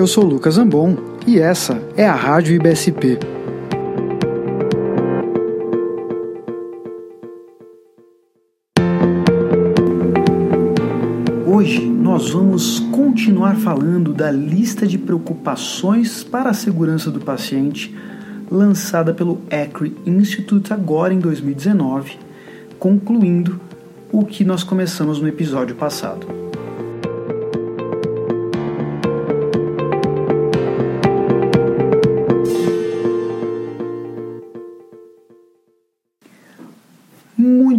Eu sou Lucas Ambon e essa é a Rádio IBSP. Hoje nós vamos continuar falando da lista de preocupações para a segurança do paciente lançada pelo ECRI Institute agora em 2019, concluindo o que nós começamos no episódio passado.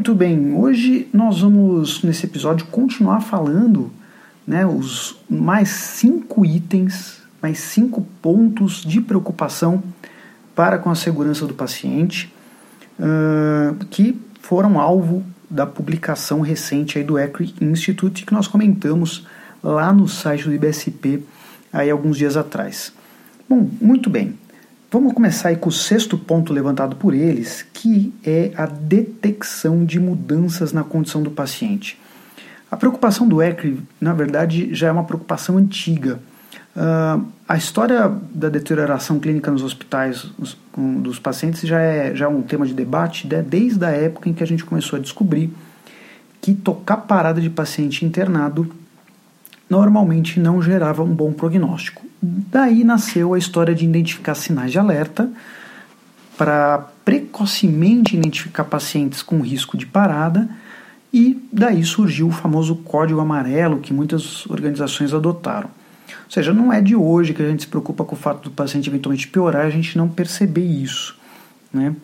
Muito bem, hoje nós vamos nesse episódio continuar falando né, os mais cinco itens, mais cinco pontos de preocupação para com a segurança do paciente uh, que foram alvo da publicação recente aí do ECRI Institute que nós comentamos lá no site do IBSP aí alguns dias atrás. Bom, muito bem. Vamos começar aí com o sexto ponto levantado por eles, que é a detecção de mudanças na condição do paciente. A preocupação do ECRI, na verdade, já é uma preocupação antiga. Uh, a história da deterioração clínica nos hospitais com, dos pacientes já é, já é um tema de debate né, desde a época em que a gente começou a descobrir que tocar parada de paciente internado normalmente não gerava um bom prognóstico. Daí nasceu a história de identificar sinais de alerta para precocemente identificar pacientes com risco de parada e daí surgiu o famoso código amarelo que muitas organizações adotaram. Ou seja, não é de hoje que a gente se preocupa com o fato do paciente eventualmente piorar a gente não perceber isso. Né?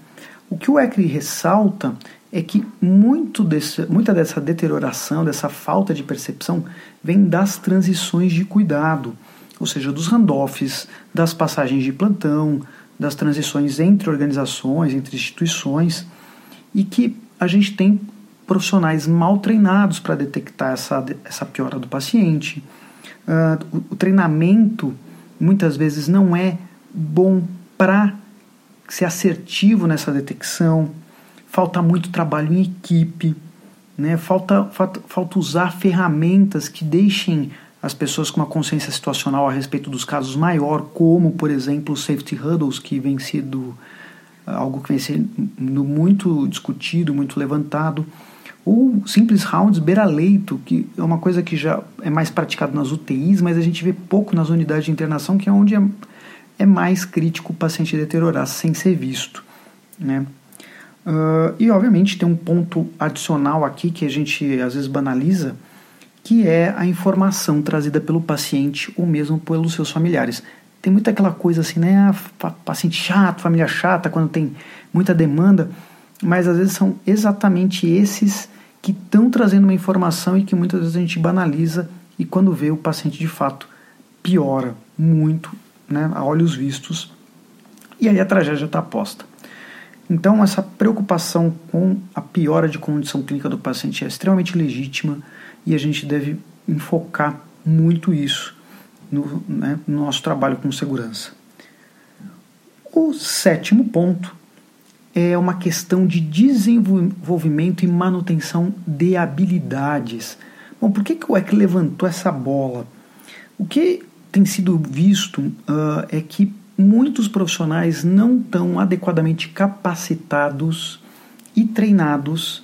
O que o ECRI ressalta é que muito desse, muita dessa deterioração, dessa falta de percepção, vem das transições de cuidado, ou seja, dos handoffs, das passagens de plantão, das transições entre organizações, entre instituições, e que a gente tem profissionais mal treinados para detectar essa, essa piora do paciente, Uh, o, o treinamento muitas vezes não é bom para ser assertivo nessa detecção, falta muito trabalho em equipe, né? falta, falta, falta usar ferramentas que deixem as pessoas com uma consciência situacional a respeito dos casos maior, como, por exemplo, o safety huddles, que vem sido algo que vem sendo muito discutido, muito levantado ou simples rounds beira-leito, que é uma coisa que já é mais praticado nas UTIs, mas a gente vê pouco nas unidades de internação, que é onde é, é mais crítico o paciente deteriorar sem ser visto. Né? Uh, e obviamente tem um ponto adicional aqui que a gente às vezes banaliza, que é a informação trazida pelo paciente ou mesmo pelos seus familiares. Tem muita aquela coisa assim, né? Ah, paciente chato, família chata, quando tem muita demanda, mas às vezes são exatamente esses que estão trazendo uma informação e que muitas vezes a gente banaliza e quando vê o paciente de fato piora muito, né, a olhos vistos, e aí a tragédia está posta. Então, essa preocupação com a piora de condição clínica do paciente é extremamente legítima e a gente deve enfocar muito isso no, né, no nosso trabalho com segurança. O sétimo ponto é uma questão de desenvolvimento e manutenção de habilidades. Bom, por que, que o EC levantou essa bola? O que tem sido visto uh, é que muitos profissionais não estão adequadamente capacitados e treinados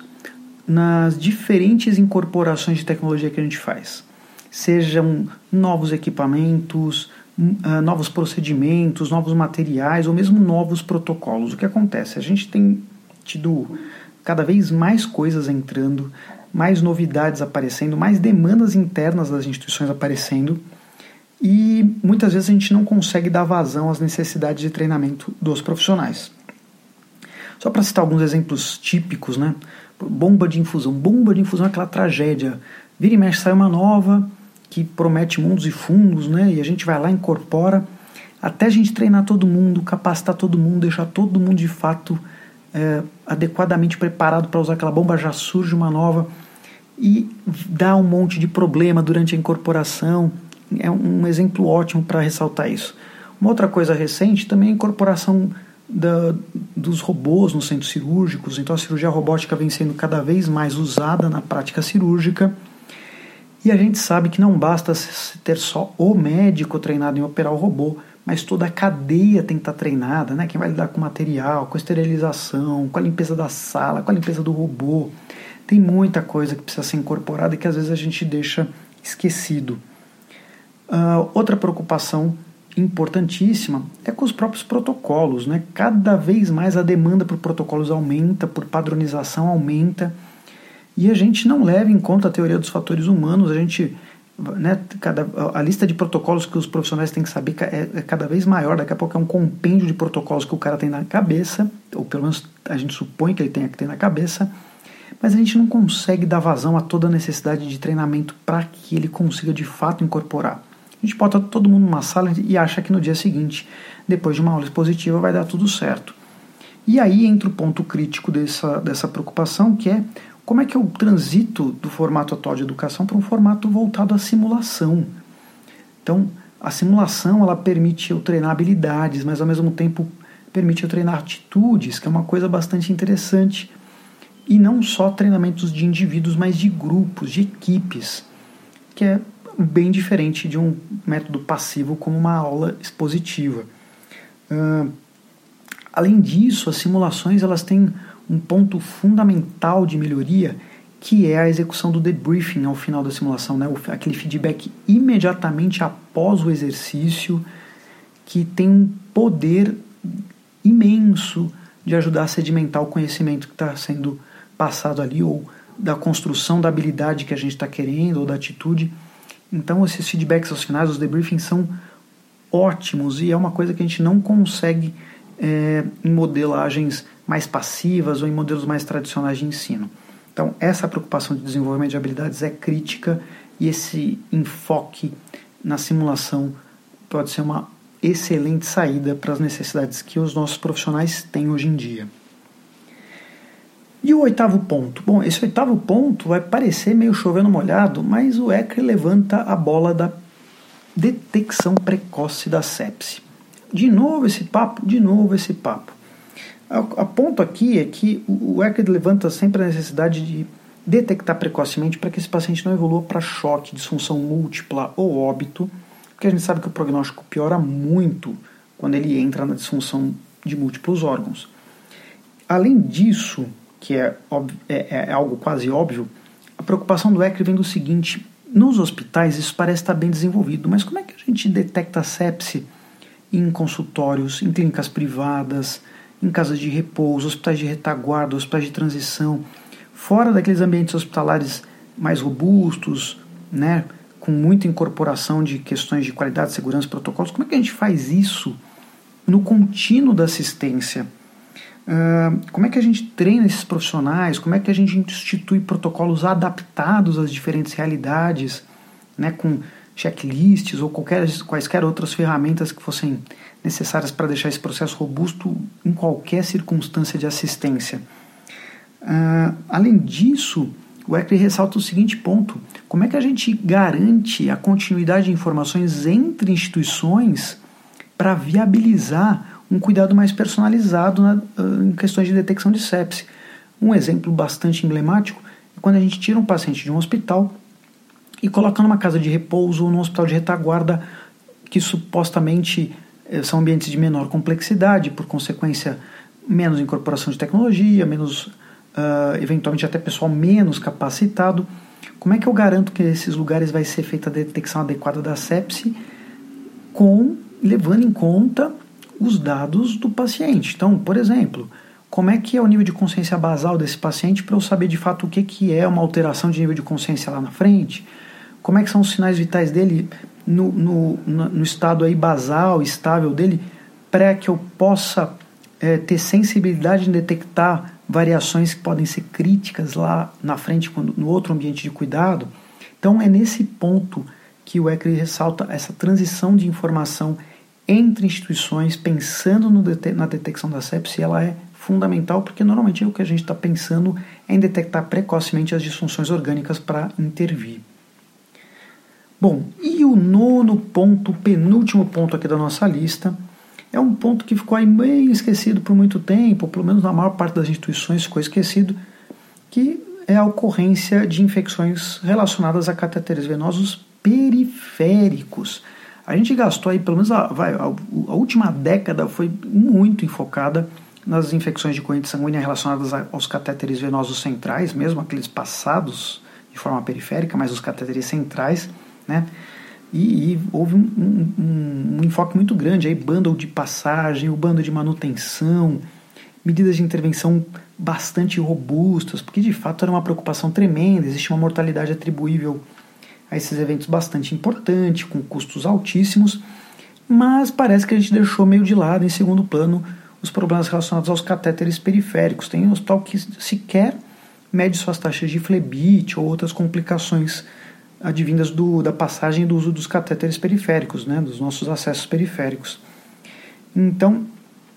nas diferentes incorporações de tecnologia que a gente faz. Sejam novos equipamentos, uh, novos procedimentos, novos materiais ou mesmo novos protocolos. O que acontece? A gente tem tido cada vez mais coisas entrando, mais novidades aparecendo, mais demandas internas das instituições aparecendo e muitas vezes a gente não consegue dar vazão às necessidades de treinamento dos profissionais. Só para citar alguns exemplos típicos, né? Bomba de infusão. Bomba de infusão é aquela tragédia. Vira e mexe, sai uma nova, que promete mundos e fundos, né? E a gente vai lá, incorpora, até a gente treinar todo mundo, capacitar todo mundo, deixar todo mundo de fato é, adequadamente preparado para usar aquela bomba, já surge uma nova e dá um monte de problema durante a incorporação. É um exemplo ótimo para ressaltar isso. Uma outra coisa recente também é a incorporação da, dos robôs nos centros cirúrgicos. Então a cirurgia robótica vem sendo cada vez mais usada na prática cirúrgica E a gente sabe que não basta ter só o médico treinado em operar o robô, mas toda a cadeia tem que estar treinada, né? Quem vai lidar com material, com esterilização, com a limpeza da sala, com a limpeza do robô. Tem muita coisa que precisa ser incorporada e que às vezes a gente deixa esquecido. Uh, outra preocupação importantíssima é com os próprios protocolos. Né? Cada vez mais a demanda por protocolos aumenta, por padronização aumenta, e a gente não leva em conta a teoria dos fatores humanos, a gente. Né, cada, a lista de protocolos que os profissionais têm que saber é, é cada vez maior, daqui a pouco é um compêndio de protocolos que o cara tem na cabeça, ou pelo menos a gente supõe que ele tenha que ter na cabeça, mas a gente não consegue dar vazão a toda a necessidade de treinamento para que ele consiga de fato incorporar. A gente bota todo mundo numa sala e acha que no dia seguinte, depois de uma aula expositiva, vai dar tudo certo. E aí entra o ponto crítico dessa, dessa preocupação, que é como é que eu transito do formato atual de educação para um formato voltado à simulação. Então, a simulação ela permite eu treinar habilidades, mas ao mesmo tempo permite eu treinar atitudes, que é uma coisa bastante interessante. E não só treinamentos de indivíduos, mas de grupos, de equipes, que é bem diferente de um método passivo como uma aula expositiva. Uh, além disso, as simulações elas têm um ponto fundamental de melhoria que é a execução do debriefing ao final da simulação, né? aquele feedback imediatamente após o exercício, que tem um poder imenso de ajudar a sedimentar o conhecimento que está sendo passado ali, ou da construção da habilidade que a gente está querendo, ou da atitude. Então, esses feedbacks aos finais, os debriefings, são ótimos e é uma coisa que a gente não consegue é, em modelagens mais passivas ou em modelos mais tradicionais de ensino. Então, essa preocupação de desenvolvimento de habilidades é crítica e esse enfoque na simulação pode ser uma excelente saída para as necessidades que os nossos profissionais têm hoje em dia. E o oitavo ponto? Bom, esse oitavo ponto vai parecer meio chovendo molhado, mas o ECRE levanta a bola da detecção precoce da sepse. De novo esse papo, de novo esse papo. A ponto aqui é que o ECRE levanta sempre a necessidade de detectar precocemente para que esse paciente não evolua para choque, disfunção múltipla ou óbito, porque a gente sabe que o prognóstico piora muito quando ele entra na disfunção de múltiplos órgãos. Além disso, que é, é, é algo quase óbvio, a preocupação do ECRE vem do seguinte: nos hospitais isso parece estar bem desenvolvido, mas como é que a gente detecta sepse em consultórios, em clínicas privadas, em casas de repouso, hospitais de retaguarda, hospitais de transição, fora daqueles ambientes hospitalares mais robustos, né, com muita incorporação de questões de qualidade, segurança, protocolos? Como é que a gente faz isso no contínuo da assistência? Como é que a gente treina esses profissionais? Como é que a gente institui protocolos adaptados às diferentes realidades, né, com checklists ou qualquer, quaisquer outras ferramentas que fossem necessárias para deixar esse processo robusto em qualquer circunstância de assistência? Uh, além disso, o ECRI ressalta o seguinte ponto: como é que a gente garante a continuidade de informações entre instituições para viabilizar um cuidado mais personalizado na, em questões de detecção de sepse. Um exemplo bastante emblemático é quando a gente tira um paciente de um hospital e coloca numa casa de repouso ou num hospital de retaguarda que supostamente eh, são ambientes de menor complexidade, por consequência, menos incorporação de tecnologia, menos, uh, eventualmente até pessoal menos capacitado. Como é que eu garanto que nesses lugares vai ser feita a detecção adequada da sepse com levando em conta os dados do paciente. Então, por exemplo, como é que é o nível de consciência basal desse paciente para eu saber de fato o que, que é uma alteração de nível de consciência lá na frente? Como é que são os sinais vitais dele no, no, no estado aí basal, estável dele, para que eu possa é, ter sensibilidade em detectar variações que podem ser críticas lá na frente, quando, no outro ambiente de cuidado? Então, é nesse ponto que o ECRI ressalta essa transição de informação entre instituições, pensando na detecção da sepse, ela é fundamental porque normalmente o que a gente está pensando é em detectar precocemente as disfunções orgânicas para intervir. Bom, e o nono ponto, penúltimo ponto aqui da nossa lista, é um ponto que ficou aí meio esquecido por muito tempo, pelo menos na maior parte das instituições ficou esquecido, que é a ocorrência de infecções relacionadas a catéteres venosos periféricos. A gente gastou aí, pelo menos a, vai, a, a última década foi muito enfocada nas infecções de corrente sanguínea relacionadas aos catéteres venosos centrais, mesmo aqueles passados de forma periférica, mas os catéteres centrais, né? E, e houve um, um, um, enfoque muito grande aí, bundle de passagem, o bando de manutenção, medidas de intervenção bastante robustas, porque de fato era uma preocupação tremenda, existe uma mortalidade atribuível a esses eventos bastante importante, com custos altíssimos, mas parece que a gente deixou meio de lado, em segundo plano, os problemas relacionados aos catéteres periféricos. Tem hospital que sequer mede suas taxas de flebite ou outras complicações advindas do, da passagem do uso dos catéteres periféricos, né, dos nossos acessos periféricos. Então,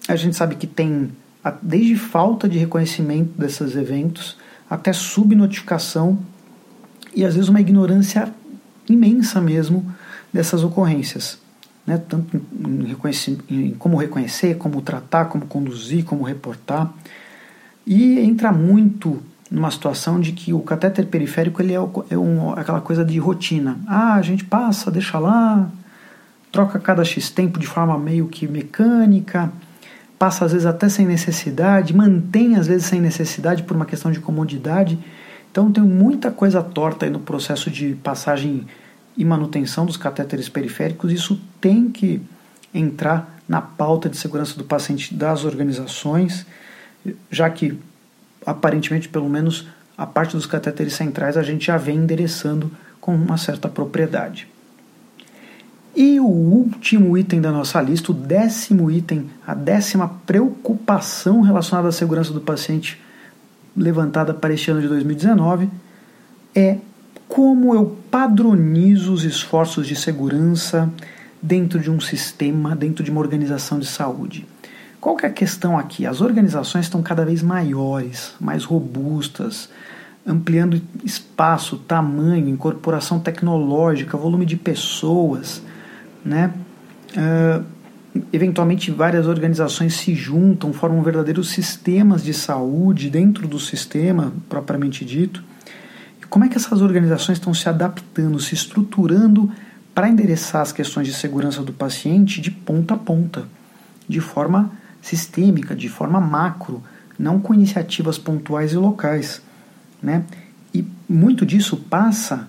a gente sabe que tem desde falta de reconhecimento desses eventos até subnotificação e às vezes uma ignorância imensa mesmo dessas ocorrências, né? tanto em, em como reconhecer, como tratar, como conduzir, como reportar. E entra muito numa situação de que o catéter periférico ele é, é um, aquela coisa de rotina. Ah, a gente passa, deixa lá, troca cada X tempo de forma meio que mecânica, passa às vezes até sem necessidade, mantém às vezes sem necessidade por uma questão de comodidade. Então tem muita coisa torta aí no processo de passagem e manutenção dos catéteres periféricos. Isso tem que entrar na pauta de segurança do paciente das organizações, já que aparentemente, pelo menos, a parte dos catéteres centrais a gente já vem endereçando com uma certa propriedade. E o último item da nossa lista, o décimo item, a décima preocupação relacionada à segurança do paciente levantada para este ano de 2019 é como eu padronizo os esforços de segurança dentro de um sistema, dentro de uma organização de saúde. Qual que é a questão aqui? As organizações estão cada vez maiores, mais robustas, ampliando espaço, tamanho, incorporação tecnológica, volume de pessoas, né? Uh, eventualmente várias organizações se juntam, formam verdadeiros sistemas de saúde dentro do sistema propriamente dito. E como é que essas organizações estão se adaptando, se estruturando para endereçar as questões de segurança do paciente de ponta a ponta, de forma sistêmica, de forma macro, não com iniciativas pontuais e locais. Né? E muito disso passa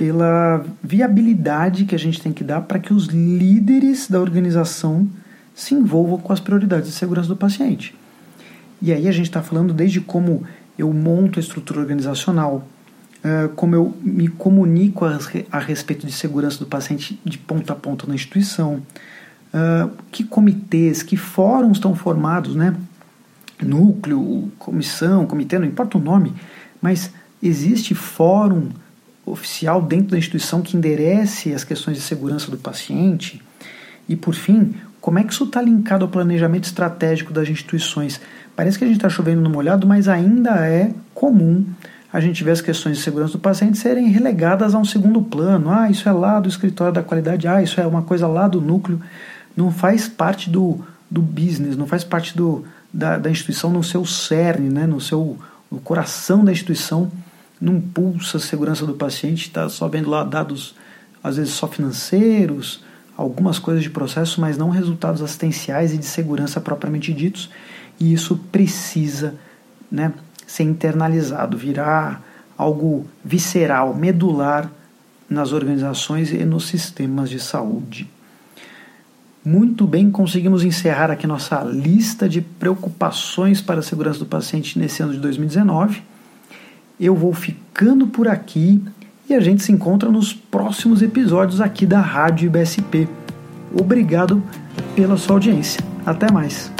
pela viabilidade que a gente tem que dar para que os líderes da organização se envolvam com as prioridades de segurança do paciente. E aí a gente está falando desde como eu monto a estrutura organizacional, como eu me comunico a respeito de segurança do paciente de ponta a ponta na instituição, que comitês, que fóruns estão formados, né? Núcleo, comissão, comitê, não importa o nome, mas existe fórum oficial dentro da instituição que enderece as questões de segurança do paciente. E por fim, como é que isso está linkado ao planejamento estratégico das instituições? Parece que a gente está chovendo no molhado, mas ainda é comum a gente ver as questões de segurança do paciente serem relegadas a um segundo plano. Ah, isso é lá do escritório da qualidade, ah, isso é uma coisa lá do núcleo não faz parte do, do business, não faz parte do, da, da instituição no seu cerne, né, no seu no coração da instituição, não pulsa a segurança do paciente, está só vendo lá dados, às vezes só financeiros, algumas coisas de processo, mas não resultados assistenciais e de segurança propriamente ditos, e isso precisa né, ser internalizado, virar algo visceral, medular nas organizações e nos sistemas de saúde. Muito bem, conseguimos encerrar aqui nossa lista de preocupações para a segurança do paciente nesse ano de 2019. Eu vou ficando por aqui e a gente se encontra nos próximos episódios aqui da Rádio IBSP. Obrigado pela sua audiência. Até mais.